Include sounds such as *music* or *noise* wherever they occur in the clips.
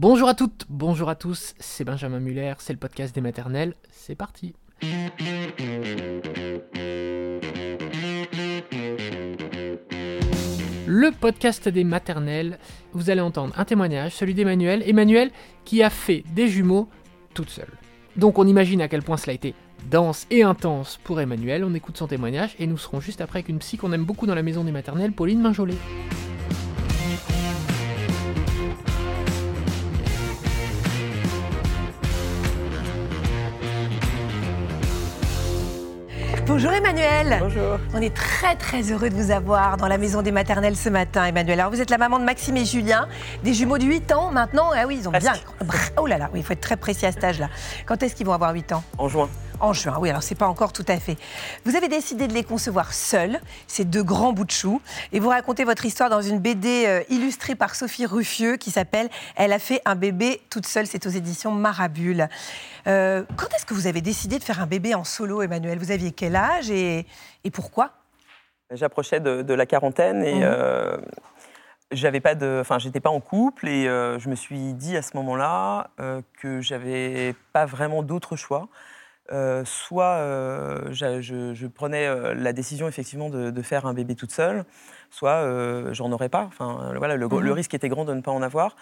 Bonjour à toutes, bonjour à tous, c'est Benjamin Muller, c'est le podcast des maternelles, c'est parti. Le podcast des maternelles, vous allez entendre un témoignage, celui d'Emmanuel. Emmanuel qui a fait des jumeaux toute seule. Donc on imagine à quel point cela a été dense et intense pour Emmanuel. On écoute son témoignage et nous serons juste après avec une psy qu'on aime beaucoup dans la maison des maternelles, Pauline Minjolet. Bonjour Emmanuel. Bonjour. On est très très heureux de vous avoir dans la maison des maternelles ce matin, Emmanuel. Alors vous êtes la maman de Maxime et Julien, des jumeaux de 8 ans maintenant. Ah oui, ils ont bien. Oh là là, oui, il faut être très précis à cet âge-là. Quand est-ce qu'ils vont avoir 8 ans? En juin. En juin, oui, alors c'est pas encore tout à fait. Vous avez décidé de les concevoir seuls, ces deux grands bouts de chou, et vous racontez votre histoire dans une BD euh, illustrée par Sophie Ruffieux qui s'appelle Elle a fait un bébé toute seule, c'est aux éditions Marabule. Euh, quand est-ce que vous avez décidé de faire un bébé en solo, Emmanuel? Vous aviez quel âge et, et pourquoi? J'approchais de, de la quarantaine et Mhm. euh, j'avais pas de, enfin, j'étais pas en couple et euh, je me suis dit à ce moment-là euh, que j'avais pas vraiment d'autre choix. Euh, soit euh, je, je prenais euh, la décision effectivement de, de faire un bébé toute seule, soit j'en aurais pas. Enfin, voilà, le, le risque était grand de ne pas en avoir.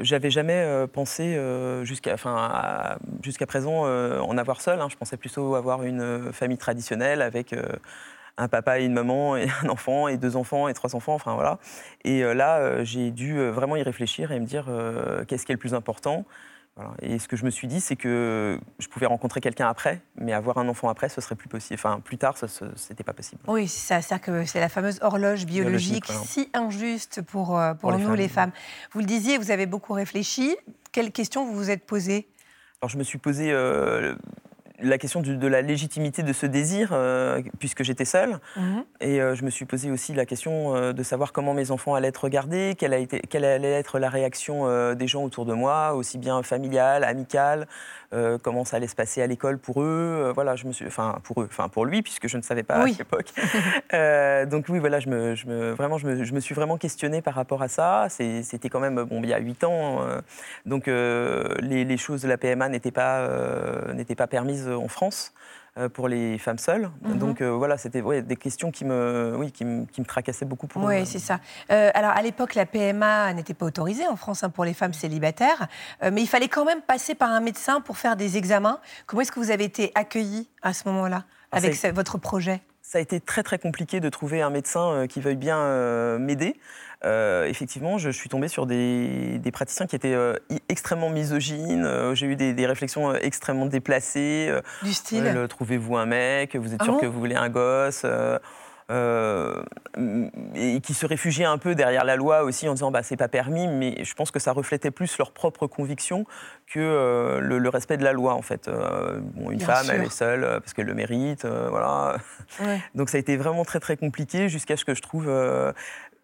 J'avais jamais pensé jusqu'à, enfin, présent en avoir seul. hein. Je pensais plutôt avoir une famille traditionnelle avec un papa et une maman et un enfant et deux enfants et trois enfants. Enfin voilà. Et là, j'ai dû vraiment y réfléchir et me dire qu'est-ce qui est le plus important? Voilà. Et ce que je me suis dit, c'est que je pouvais rencontrer quelqu'un après, mais avoir un enfant après, ce serait plus possible. Enfin, plus tard, ce n'était pas possible. Oui, c'est ça, c'est-à-dire que c'est la fameuse horloge biologique, si injuste pour, euh, pour, les nous, femmes. les femmes. Vous le disiez, vous avez beaucoup réfléchi. Quelles questions vous vous êtes posées? Alors, je me suis posé euh, la question du- de la légitimité de ce désir, euh, puisque j'étais seule. Et euh, je me suis posé aussi la question euh, de savoir comment mes enfants allaient être regardés, quelle, a été, quelle allait être la réaction des gens autour de moi, aussi bien familiale, amicale, comment ça allait se passer à l'école pour eux. voilà, je me suis, enfin pour eux, enfin pour lui, puisque je ne savais pas Oui. à l'époque. *laughs* Donc oui, voilà, je me, je me- vraiment, je me, je me suis vraiment questionnée par rapport à ça. C'était quand même bon, il y a huit ans, euh, donc les, les choses de la PMA n'étaient pas, n'étaient pas permises en France euh, pour les femmes seules. Mhm. Donc euh, voilà, c'était ouais, des questions qui me, oui, qui me, qui me tracassaient beaucoup pour Oui, euh, c'est ça. Euh, alors, à l'époque, la PMA n'était pas autorisée en France hein, pour les femmes célibataires, Euh, mais il fallait quand même passer par un médecin pour faire des examens. Comment est-ce que vous avez été accueillie à ce moment-là Ah, avec votre projet? Ça a été très très compliqué de trouver un médecin euh, qui veuille bien euh, m'aider. Euh, effectivement, je, je suis tombée sur des, des praticiens qui étaient euh, extrêmement misogynes. Euh, J'ai eu des, des réflexions extrêmement déplacées. Du style le Trouvez-vous un mec Vous êtes Ah sûr bon que vous voulez un gosse euh, et qui se réfugiaient un peu derrière la loi aussi en disant bah c'est pas permis mais je pense que ça reflétait plus leur propre conviction que euh, le, le respect de la loi en fait Euh, bon, une Bien femme sûr. elle est seule parce qu'elle le mérite voilà Ouais. *laughs* donc ça a été vraiment très très compliqué jusqu'à ce que je trouve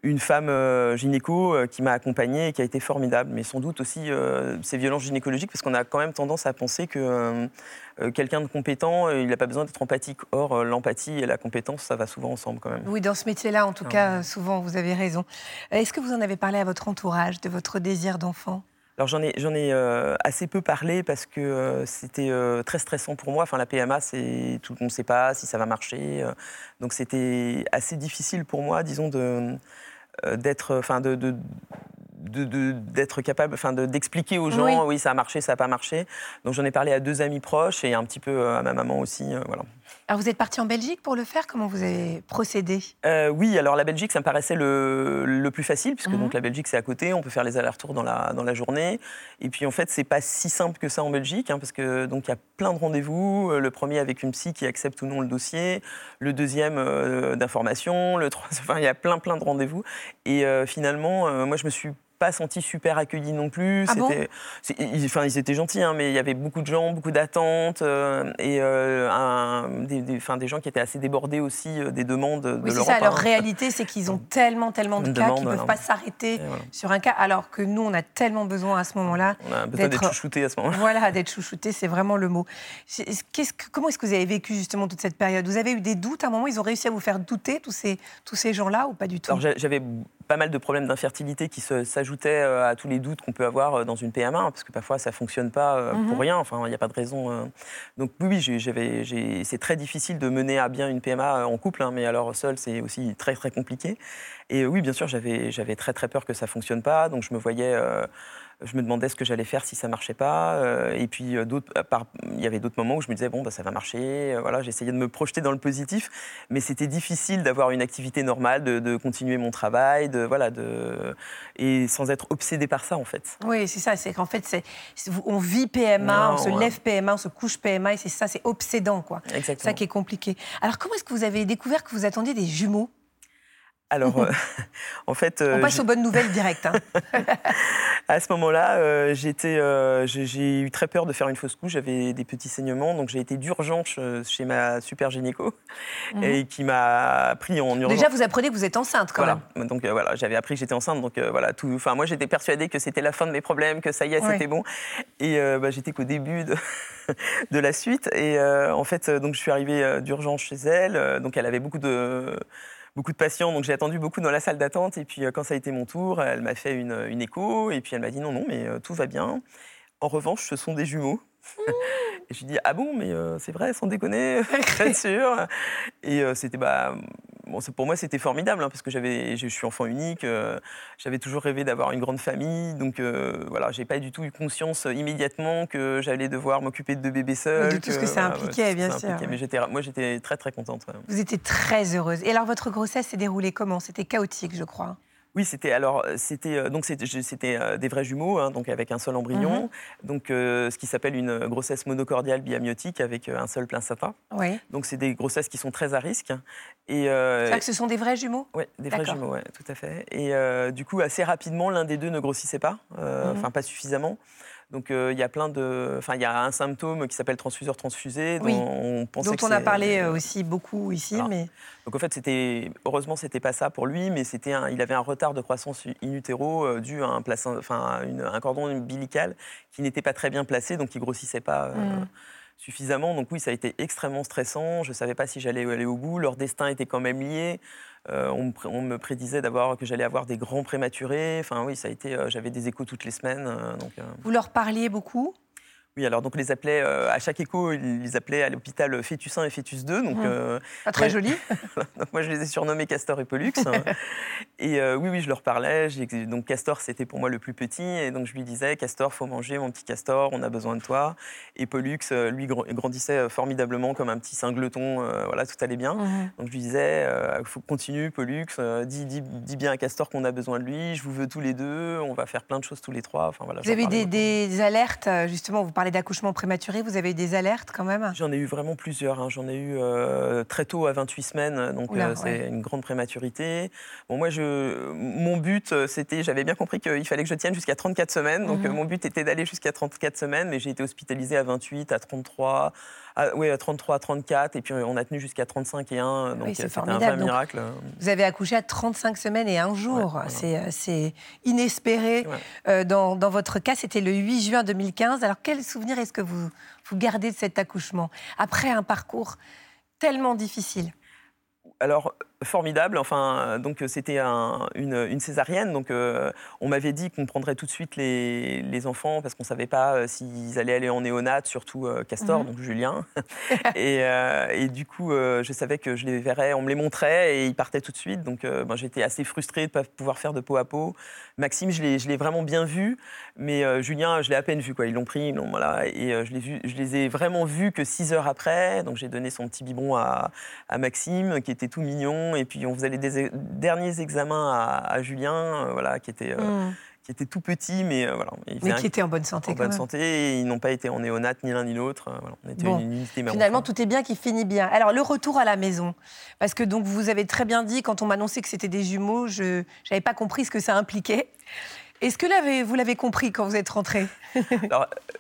une femme euh, gynéco euh, qui m'a accompagnée et qui a été formidable, mais sans doute aussi euh, ces violences gynécologiques, parce qu'on a quand même tendance à penser que euh, euh, quelqu'un de compétent, euh, il n'a pas besoin d'être empathique. Or, euh, l'empathie et la compétence, ça va souvent ensemble quand même. Oui, dans ce métier-là, en tout Ah cas, souvent, vous avez raison. Est-ce que vous en avez parlé à votre entourage de votre désir d'enfant? Alors j'en ai, j'en ai euh, assez peu parlé parce que euh, c'était euh, très stressant pour moi. Enfin, la PMA, c'est tout monde ne sait pas si ça va marcher. donc c'était assez difficile pour moi, disons, de, d'être, enfin, de, de- de- de- d'être capable, enfin, de- d'expliquer aux gens, Oui. oui. ça a marché, ça n'a pas marché. Donc j'en ai parlé à deux amis proches et un petit peu à ma maman aussi, euh, voilà. Alors, vous êtes parti en Belgique pour le faire? Comment vous avez procédé? Euh, oui, alors la Belgique, ça me paraissait le, le plus facile, puisque Mhm. donc la Belgique, c'est à côté, on peut faire les allers-retours dans la, dans la journée. Et puis en fait, c'est pas si simple que ça en Belgique, hein, parce que donc il y a plein de rendez-vous. Euh, Le premier avec une psy qui accepte ou non le dossier, le deuxième euh, d'information, le troisième, *laughs* enfin il y a plein plein de rendez-vous. Et euh, finalement, moi je me suis pas senti super accueilli non plus. Ah bon? Ils, enfin, ils étaient gentils, hein, mais il y avait beaucoup de gens, beaucoup d'attentes. euh, et euh, un, des, des, des, gens qui étaient assez débordés aussi des demandes de oui, c'est ça. Leur réalité, c'est qu'ils ont tellement, tellement de cas qu'ils ne peuvent pas s'arrêter sur un cas, alors que nous, on a tellement besoin à ce moment-là. On a besoin d'être chouchouté à ce moment-là. Voilà, d'être chouchouté, c'est vraiment le mot. que, comment est-ce que vous avez vécu justement toute cette période? Vous avez eu des doutes à un moment? Ils ont réussi à vous faire douter, tous ces, tous ces gens-là, ou pas du tout? Alors, j'avais pas mal de problèmes d'infertilité qui s'ajoutaient à tous les doutes qu'on peut avoir dans une PMA, parce que parfois ça fonctionne pas pour mhm. rien. Enfin, il n'y a pas de raison. Donc oui, oui, c'est très difficile de mener à bien une PMA en couple, hein, mais alors seul, c'est aussi très très compliqué. Et oui, bien sûr, j'avais très très peur que ça fonctionne pas, donc je me voyais je me demandais ce que j'allais faire si ça marchait pas. Euh, et puis euh, il y avait d'autres moments où je me disais bon bah ça va marcher. Euh, voilà, j'essayais de me projeter dans le positif, mais c'était difficile d'avoir une activité normale, de, continuer mon travail, de voilà, de et sans être obsédé par ça en fait. Oui, c'est ça. C'est qu'en fait, c'est on vit PMA, on se lève PMA, on se couche PMA, et c'est ça, c'est obsédant quoi. Exactement. C'est ça qui est compliqué. Alors comment est-ce que vous avez découvert que vous attendiez des jumeaux? Alors, *laughs* euh, *laughs* en fait. On passe aux bonnes nouvelles directes. Hein. *laughs* à ce moment-là, euh, j'étais, euh, j'ai eu très peur de faire une fausse couche. J'avais des petits saignements, donc j'ai été d'urgence chez ma super gynéco mhm. et qui m'a pris en urgence. Déjà, vous apprenez que vous êtes enceinte, quand voilà. même. Donc voilà, j'avais appris que j'étais enceinte. Donc voilà, tout. Enfin, moi, j'étais persuadée que c'était la fin de mes problèmes, que ça y est, c'était bon. Et bah, j'étais qu'au début de, de, la suite. Et en fait, donc je suis arrivée d'urgence chez elle. donc elle avait beaucoup de beaucoup de patients, donc j'ai attendu beaucoup dans la salle d'attente. Et puis euh, quand ça a été mon tour, elle m'a fait une, une, écho et puis elle m'a dit non, non, mais euh, tout va bien. En revanche, ce sont des jumeaux. Mmh. *laughs* et je lui dis ah bon, mais euh, c'est vrai, sans déconner, *laughs* très sûr. Et c'était bah pour moi, c'était formidable, hein, parce que j'avais, je suis enfant unique, euh, j'avais toujours rêvé d'avoir une grande famille, donc euh, voilà, j'ai pas du tout eu conscience euh, immédiatement que j'allais devoir m'occuper de deux bébés seuls. De tout ce que ça impliquait, bien sûr. Mais j'étais, moi, j'étais très très contente. Vous étiez très heureuse. Et alors, votre grossesse s'est déroulée comment? C'était chaotique, je crois. Oui, c'était alors c'était donc c'était des vrais jumeaux, hein, donc avec un seul embryon, mhm. donc ce qui s'appelle une grossesse monocordiale biamiotique avec un seul placenta. Oui. Donc c'est des grossesses qui sont très à risque. Et que ce sont des vrais jumeaux? Oui, des vrais jumeaux, ouais, tout à fait. Et du coup, assez rapidement, l'un des deux ne grossissait pas, mhm. enfin pas suffisamment. Donc euh, il y a plein de, enfin il y a un symptôme qui s'appelle transfuseur transfusé, dont on pensait dont on a parlé euh, aussi beaucoup ici, mais donc en fait c'était heureusement c'était pas ça pour lui, mais c'était il avait un retard de croissance in utero euh, dû à un enfin un cordon ombilical qui n'était pas très bien placé, donc il grossissait pas. Mm. Suffisamment. Donc oui, ça a été extrêmement stressant. Je ne savais pas si j'allais aller au bout. Leur destin était quand même lié. Euh, on, me prédisait d'avoir que j'allais avoir des grands prématurés. Enfin oui, ça a été. Euh, j'avais des échos toutes les semaines. Euh, Vous leur parliez beaucoup? Oui, alors donc les appelait euh, à chaque écho, ils les appelaient à l'hôpital Fœtus 1 et Fœtus 2. Donc, euh, Pas très joli. *laughs* donc moi je les ai surnommés Castor et Pollux. *laughs* et euh, oui, oui, je leur parlais. Donc Castor c'était pour moi le plus petit et donc je lui disais Castor, faut manger mon petit Castor, on a besoin de toi. Et Pollux, lui grandissait formidablement comme un petit cingleton, voilà, tout allait bien. Donc je lui disais, faut continuer Pollux, dis, dis, dis, bien à Castor qu'on a besoin de lui, je vous veux tous les deux, on va faire plein de choses tous les trois. Enfin, voilà, vous avez des, des, alertes, justement, vous parlez d'accouchement prématuré, vous avez eu des alertes quand même? J'en ai eu vraiment plusieurs. Hein. J'en ai eu euh, très tôt, à 28 semaines, donc euh, c'est une grande prématurité. Bon, moi, je, mon but, euh, c'était, j'avais bien compris qu'il fallait que je tienne jusqu'à 34 semaines. Donc, mhm. mon but était d'aller jusqu'à 34 semaines, mais j'ai été hospitalisée à 28, à 33, à, oui, à 33, à 34, et puis on a tenu jusqu'à 35 et 1. Donc, c'était un vrai miracle. Vous avez accouché à 35 semaines et un jour. C'est inespéré. dans, dans, votre cas, c'était le 8 juin 2015. Alors, quel souvenir est-ce que vous, vous gardez de cet accouchement après un parcours tellement difficile? Alors, formidable. Enfin, donc c'était une, césarienne. Donc, euh, on m'avait dit qu'on prendrait tout de suite les, enfants parce qu'on savait pas euh, s'ils allaient aller en néonate, surtout euh, Castor, mhm. donc Julien. *laughs* et, du coup, je savais que je les verrais, on me les montrait et ils partaient tout de suite. Donc, ben, j'étais assez frustrée de ne pas pouvoir faire de peau à peau. Maxime, je l'ai vraiment bien vu, mais Julien, je l'ai à peine vu. Quoi. Ils l'ont pris, voilà, et je, vu, je les ai vraiment vus que six heures après. Donc, j'ai donné son petit biberon à, à Maxime, qui était tout mignon et puis on faisait les derniers examens à, Julien, euh, voilà, qui était, euh, mm. qui était tout petit, mais euh, voilà. Mais qui était en bonne santé. En bonne santé, et ils n'ont pas été en néonat ni l'un ni l'autre. on était une unité. Finalement, tout est bien qui finit bien. Alors le retour à la maison, parce que donc vous avez très bien dit quand on m'annonçait que c'était des jumeaux, je n'avais pas compris ce que ça impliquait. Est-ce que vous l'avez compris quand vous êtes rentré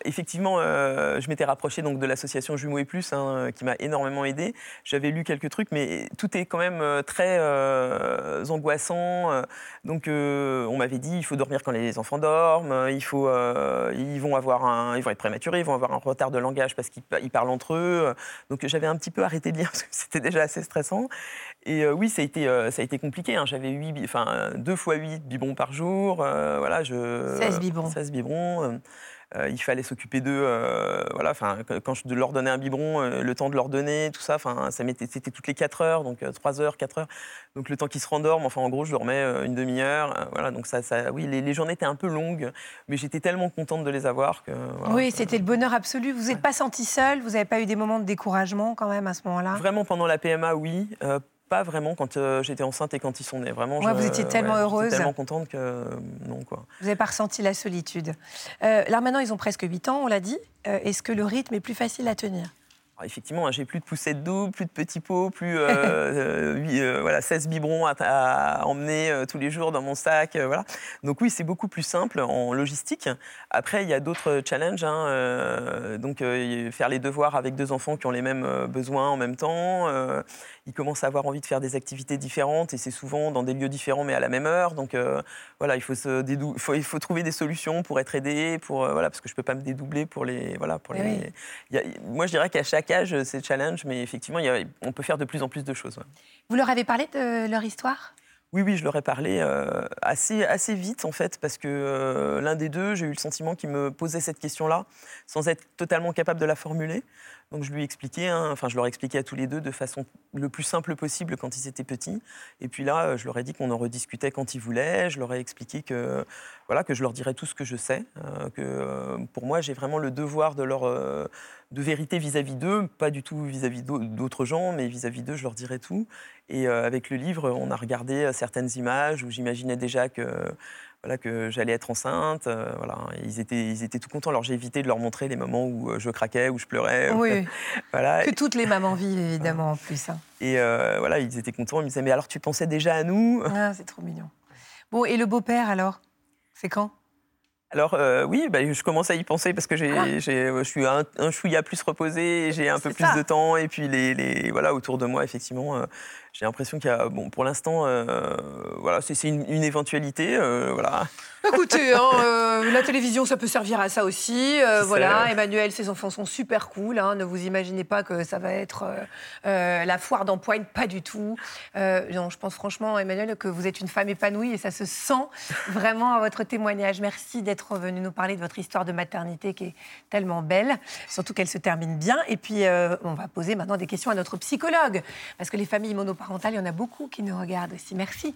effectivement, euh, je m'étais rapproché donc de l'association Jumeaux et Plus, hein, qui m'a énormément aidé. J'avais lu quelques trucs, mais tout est quand même euh, très euh, angoissant. Donc, on m'avait dit il faut dormir quand les enfants dorment, il faut, ils vont avoir ils vont être prématurés, ils vont avoir un retard de langage parce qu'ils parlent entre eux. Donc, j'avais un petit peu arrêté de lire parce que c'était déjà assez stressant. Et oui, ça a été, ça a été compliqué. Hein. J'avais enfin, deux fois huit biberons par jour. voilà, je, 16 biberons. 16 biberons. Euh, il fallait s'occuper d'eux. Euh, voilà, quand je leur donnais un biberon, euh, le temps de leur donner, tout ça, ça c'était toutes les 4 heures, donc 3 heures, 4 heures. Donc le temps qu'ils se rendorment, enfin, en gros, je dormais une demi-heure. voilà, donc ça, ça oui, les, journées étaient un peu longues, mais j'étais tellement contente de les avoir que. oui, c'était le bonheur absolu. Vous n'êtes pas senti seule Vous n'avez pas eu des moments de découragement quand même à ce moment-là? Vraiment pendant la PMA, oui pas vraiment quand euh, j'étais enceinte et quand ils sont nés. Vraiment, vous étiez tellement heureuse. tellement contente que non. Quoi. Vous n'avez pas ressenti la solitude. Euh, là, maintenant, ils ont presque 8 ans, on l'a dit. Euh, est-ce que le rythme est plus facile à tenir? Effectivement, hein, j'ai plus de poussées de dos, plus de petits pots, plus euh, *laughs* euh, voilà, 16 biberons à, emmener euh, tous les jours dans mon sac. voilà. Donc oui, c'est beaucoup plus simple en logistique. Après, il y a d'autres challenges. Hein, donc faire les devoirs avec deux enfants qui ont les mêmes besoins en même temps. ils commencent à avoir envie de faire des activités différentes et c'est souvent dans des lieux différents mais à la même heure. Donc voilà, il faut, se faut, il faut trouver des solutions pour être aidé, pour, voilà, parce que je ne peux pas me dédoubler pour les... Voilà, pour les... moi, je dirais qu'à chaque euh, c'est challenge, mais effectivement, on peut faire de plus en plus de choses. Vous leur avez parlé de leur histoire? Oui, oui, je leur ai parlé euh, assez, assez vite, en fait, parce que euh, l'un des deux, j'ai eu le sentiment qu'il me posait cette question-là, sans être totalement capable de la formuler. Donc je lui expliquais, hein, enfin je leur expliquais à tous les deux de façon le plus simple possible quand ils étaient petits. Et puis là, je leur ai dit qu'on en rediscutait quand ils voulaient. Je leur ai expliqué que voilà que je leur dirais tout ce que je sais, euh, que euh, pour moi j'ai vraiment le devoir de leur euh, de vérité vis-à-vis d'eux, pas du tout vis-à-vis d'autres gens, mais vis-à-vis d'eux, je leur dirais tout. Et avec le livre, on a regardé certaines images où j'imaginais déjà que voilà, que j'allais être enceinte. Euh, voilà, ils étaient, ils étaient tout contents. Alors j'ai évité de leur montrer les moments où euh, je craquais, où je pleurais. Oui. *laughs* voilà. Que toutes les mamans vivent évidemment en plus. Hein. Et euh, voilà, ils étaient contents. Ils me disaient mais alors tu pensais déjà à nous? Ah, C'est trop mignon. Bon et le beau-père alors? C'est quand? Alors oui, bah, je commence à y penser parce que j'ai, ah. je suis un, un chouïa plus reposé, j'ai un peu plus de temps et puis les, les, voilà autour de moi effectivement j'ai l'impression qu'il y a, bon, pour l'instant, euh, voilà, c'est une, une, éventualité, euh, voilà. Écoutez, hein, euh, la télévision, ça peut servir à ça aussi. voilà, Emmanuel, ses enfants sont super cool. Hein, ne vous imaginez pas que ça va être la foire d'empoigne, pas du tout. non, je pense franchement, Emmanuel, que vous êtes une femme épanouie et ça se sent vraiment à votre témoignage. Merci d'être venu nous parler de votre histoire de maternité qui est tellement belle, surtout qu'elle se termine bien. Et puis, on va poser maintenant des questions à notre psychologue, parce que les familles monoparentales il y en a beaucoup qui nous regardent aussi. Merci.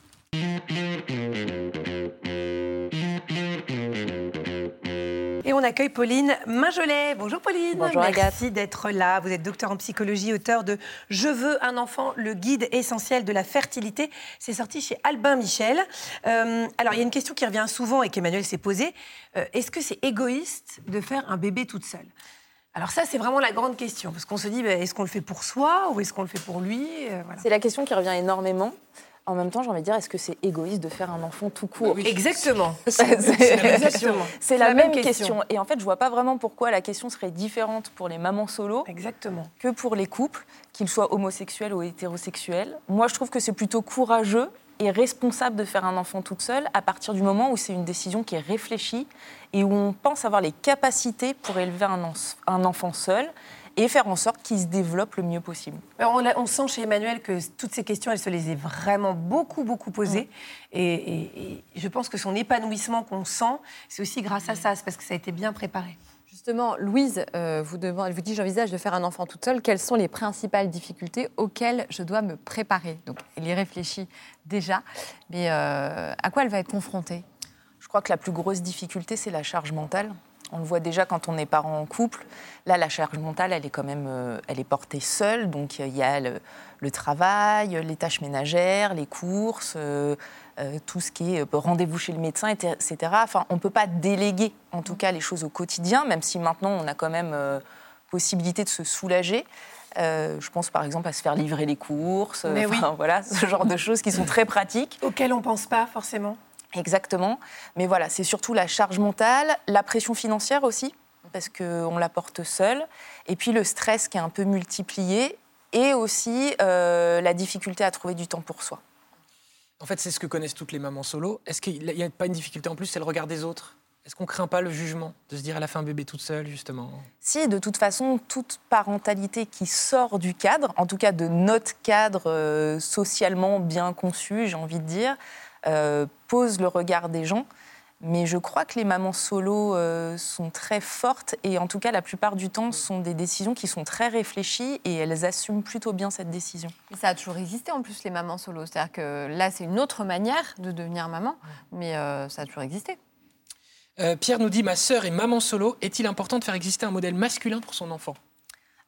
Et on accueille Pauline Mingelet. Bonjour Pauline. Bonjour Merci d'être là. Vous êtes docteur en psychologie, auteur de Je veux un enfant, le guide essentiel de la fertilité. C'est sorti chez Albin Michel. Euh, alors il y a une question qui revient souvent et qu'Emmanuel s'est posée. Euh, est-ce que c'est égoïste de faire un bébé toute seule? Alors ça, c'est vraiment la grande question, parce qu'on se dit, bah, est-ce qu'on le fait pour soi ou est-ce qu'on le fait pour lui euh, C'est la question qui revient énormément. En même temps, j'ai envie de dire, est-ce que c'est égoïste de faire un enfant tout court? Exactement. *laughs* C'est la, même, question. Et en fait, je vois pas vraiment pourquoi la question serait différente pour les mamans solo Exactement. que pour les couples, qu'ils soient homosexuels ou hétérosexuels. Moi, je trouve que c'est plutôt courageux et responsable de faire un enfant toute seule à partir du moment où c'est une décision qui est réfléchie et où on pense avoir les capacités pour élever un, un enfant seul et faire en sorte qu'il se développe le mieux possible. on, sent chez Emmanuel que toutes ces questions, elle se les est vraiment beaucoup, beaucoup posées. Et, je pense que son épanouissement qu'on sent, c'est aussi grâce à ça, c'est parce que ça a été bien préparé. Justement, Louise euh, vous, demande, vous dit j'envisage de faire un enfant toute seule. Quelles sont les principales difficultés auxquelles je dois me préparer? Donc, elle y réfléchit déjà, mais euh, à quoi elle va être confrontée? Je crois que la plus grosse difficulté, c'est la charge mentale. On le voit déjà quand on est parent en couple. Là, la charge mentale, elle est quand même, euh, elle est portée seule. Donc, il y a le, travail, les tâches ménagères, les courses, euh, euh, tout ce qui est rendez-vous chez le médecin, etc. Enfin, on ne peut pas déléguer, en tout cas, les choses au quotidien, même si maintenant, on a quand même possibilité de se soulager. je pense par exemple à se faire livrer les courses, voilà, ce genre de choses qui sont très pratiques. Auxquelles on ne pense pas forcément. Exactement. Mais voilà, c'est surtout la charge mentale, la pression financière aussi, parce qu'on la porte seule, et puis le stress qui est un peu multiplié, et aussi euh, la difficulté à trouver du temps pour soi. En fait, c'est ce que connaissent toutes les mamans solo. Est-ce qu'il n'y a pas une difficulté en plus, c'est le regard des autres? Est-ce qu'on craint pas le jugement de se dire elle a fait un bébé toute seule, justement? Si, de toute façon, toute parentalité qui sort du cadre, en tout cas de notre cadre euh, socialement bien conçu, j'ai envie de dire, pose le regard des gens. Mais je crois que les mamans solo euh, sont très fortes et en tout cas la plupart du temps sont des décisions qui sont très réfléchies et elles assument plutôt bien cette décision. Et ça a toujours existé en plus les mamans solo, c'est-à-dire que là c'est une autre manière de devenir maman, mais euh, ça a toujours existé. Pierre nous dit ma sœur est maman solo. Est-il important de faire exister un modèle masculin pour son enfant?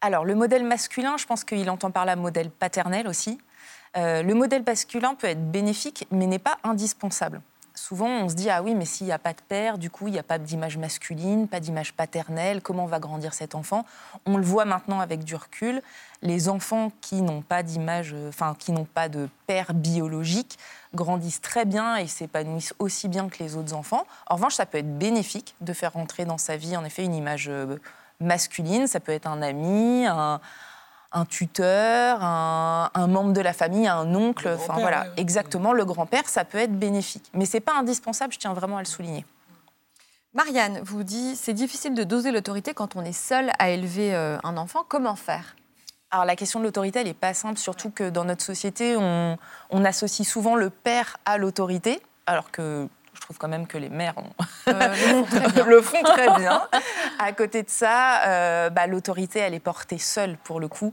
Alors le modèle masculin, je pense qu'il entend par là modèle paternel aussi. Le modèle masculin peut être bénéfique, mais n'est pas indispensable. Souvent on se dit ah oui mais s'il n'y a pas de père, du coup il n'y a pas d'image masculine, pas d'image paternelle, comment va grandir cet enfant? On le voit maintenant avec du recul, les enfants qui n'ont pas d'image, enfin qui n'ont pas de père biologique grandissent très bien et s'épanouissent aussi bien que les autres enfants. En revanche, ça peut être bénéfique de faire rentrer dans sa vie en effet une image euh, masculine, ça peut être un ami, un un tuteur, un, membre de la famille, un oncle, enfin voilà, exactement, le grand-père, ça peut être bénéfique. Mais c'est pas indispensable, je tiens vraiment à le souligner. Marianne vous dit, c'est difficile de doser l'autorité quand on est seul à élever euh, un enfant. Comment faire? Alors la question de l'autorité, elle n'est pas simple, surtout que dans notre société, on, associe souvent le père à l'autorité, alors que je trouve quand même que les mères euh, *laughs* le, font très bien. À côté de ça, euh, bah, l'autorité, elle est portée seule pour le coup.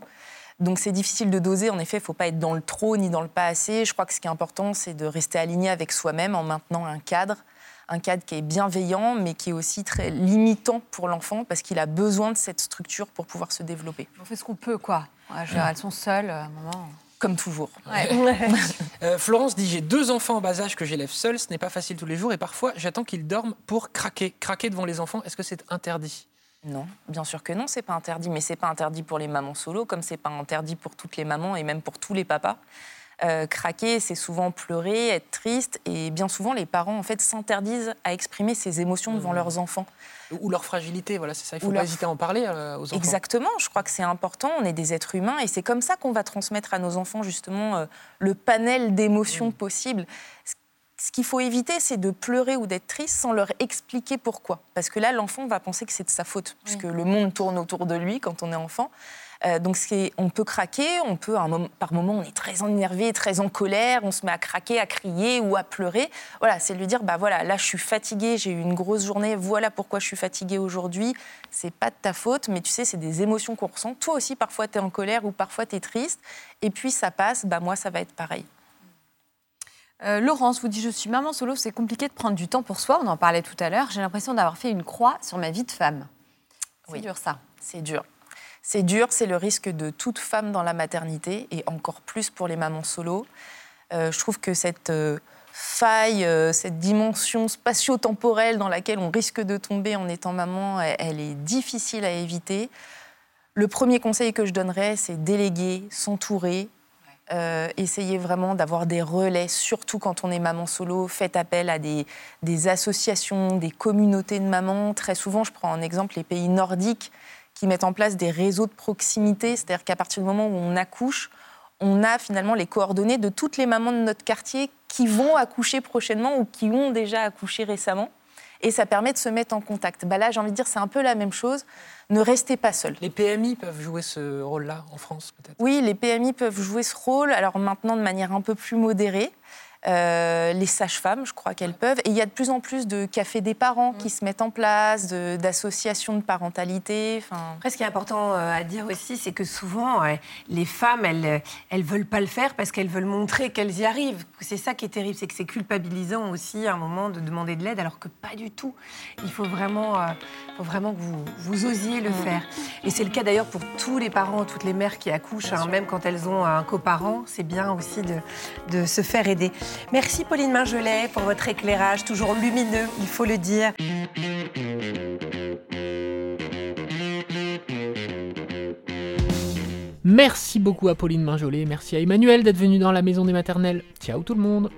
Donc c'est difficile de doser. En effet, il ne faut pas être dans le trop ni dans le pas assez. Je crois que ce qui est important, c'est de rester aligné avec soi-même en maintenant un cadre. Un cadre qui est bienveillant, mais qui est aussi très limitant pour l'enfant, parce qu'il a besoin de cette structure pour pouvoir se développer. On fait ce qu'on peut, quoi. elles sont seules à un moment comme toujours. *laughs* Euh, Florence dit J'ai deux enfants en bas âge que j'élève seul, ce n'est pas facile tous les jours et parfois j'attends qu'ils dorment pour craquer. Craquer devant les enfants, est-ce que c'est interdit? Non, bien sûr que non, c'est pas interdit, mais c'est pas interdit pour les mamans solo, comme c'est pas interdit pour toutes les mamans et même pour tous les papas. Euh, craquer, c'est souvent pleurer, être triste, et bien souvent les parents en fait s'interdisent à exprimer ces émotions devant mmh. leurs enfants ou leur fragilité, voilà, c'est ça. Il ne faut pas hésiter à en parler euh, aux enfants. Exactement, je crois que c'est important. On est des êtres humains et c'est comme ça qu'on va transmettre à nos enfants justement euh, le panel d'émotions mm. possibles. Ce qu'il faut éviter, c'est de pleurer ou d'être triste sans leur expliquer pourquoi. Parce que là, l'enfant va penser que c'est de sa faute, puisque le monde tourne autour de lui quand on est enfant. Euh, donc on peut craquer, on peut, par moment, on est très énervé, très en colère, on se met à craquer, à crier ou à pleurer. Voilà, c'est lui dire, bah voilà, là je suis fatiguée, j'ai eu une grosse journée, voilà pourquoi je suis fatiguée aujourd'hui. C'est pas de ta faute, mais tu sais, c'est des émotions qu'on ressent. Toi aussi, parfois tu es en colère ou parfois tu es triste, et puis ça passe, bah moi ça va être pareil. Euh, Laurence vous dit Je suis maman solo, c'est compliqué de prendre du temps pour soi. On en parlait tout à l'heure. J'ai l'impression d'avoir fait une croix sur ma vie de femme. C'est dur, ça. C'est dur. C'est dur, c'est le risque de toute femme dans la maternité et encore plus pour les mamans solo. Euh, je trouve que cette euh, faille, euh, cette dimension spatio-temporelle dans laquelle on risque de tomber en étant maman, elle, est difficile à éviter. Le premier conseil que je donnerais, c'est déléguer, s'entourer, essayer vraiment d'avoir des relais, surtout quand on est maman solo. Faites appel à des, des, associations, des communautés de mamans. Très souvent, je prends en exemple les pays nordiques qui mettent en place des réseaux de proximité, c'est-à-dire qu'à partir du moment où on accouche, on a finalement les coordonnées de toutes les mamans de notre quartier qui vont accoucher prochainement ou qui ont déjà accouché récemment. Et ça permet de se mettre en contact. Bah là, j'ai envie de dire, c'est un peu la même chose. Ne restez pas seul. Les PMI peuvent jouer ce rôle-là en France, peut-être? Oui, les PMI peuvent jouer ce rôle. Alors maintenant, de manière un peu plus modérée. Euh, les sages-femmes, je crois qu'elles peuvent. Et il y a de plus en plus de cafés des parents qui mm. se mettent en place, d'associations de, parentalité. Après, ce qui est important euh, à dire aussi, c'est que souvent, les femmes, elles ne veulent pas le faire parce qu'elles veulent montrer qu'elles y arrivent. C'est ça qui est terrible, c'est que c'est culpabilisant aussi à un moment de demander de l'aide, alors que pas du tout. Il faut vraiment, euh, faut vraiment que vous, vous osiez le mm. faire. Et c'est le cas d'ailleurs pour tous les parents, toutes les mères qui accouchent, hein, même quand elles ont un coparent, c'est bien aussi de, de se faire aider. Merci Pauline Mingelet pour votre éclairage, toujours lumineux, il faut le dire. Merci beaucoup à Pauline Mingelet, merci à Emmanuel d'être venu dans la maison des maternelles. Ciao tout le monde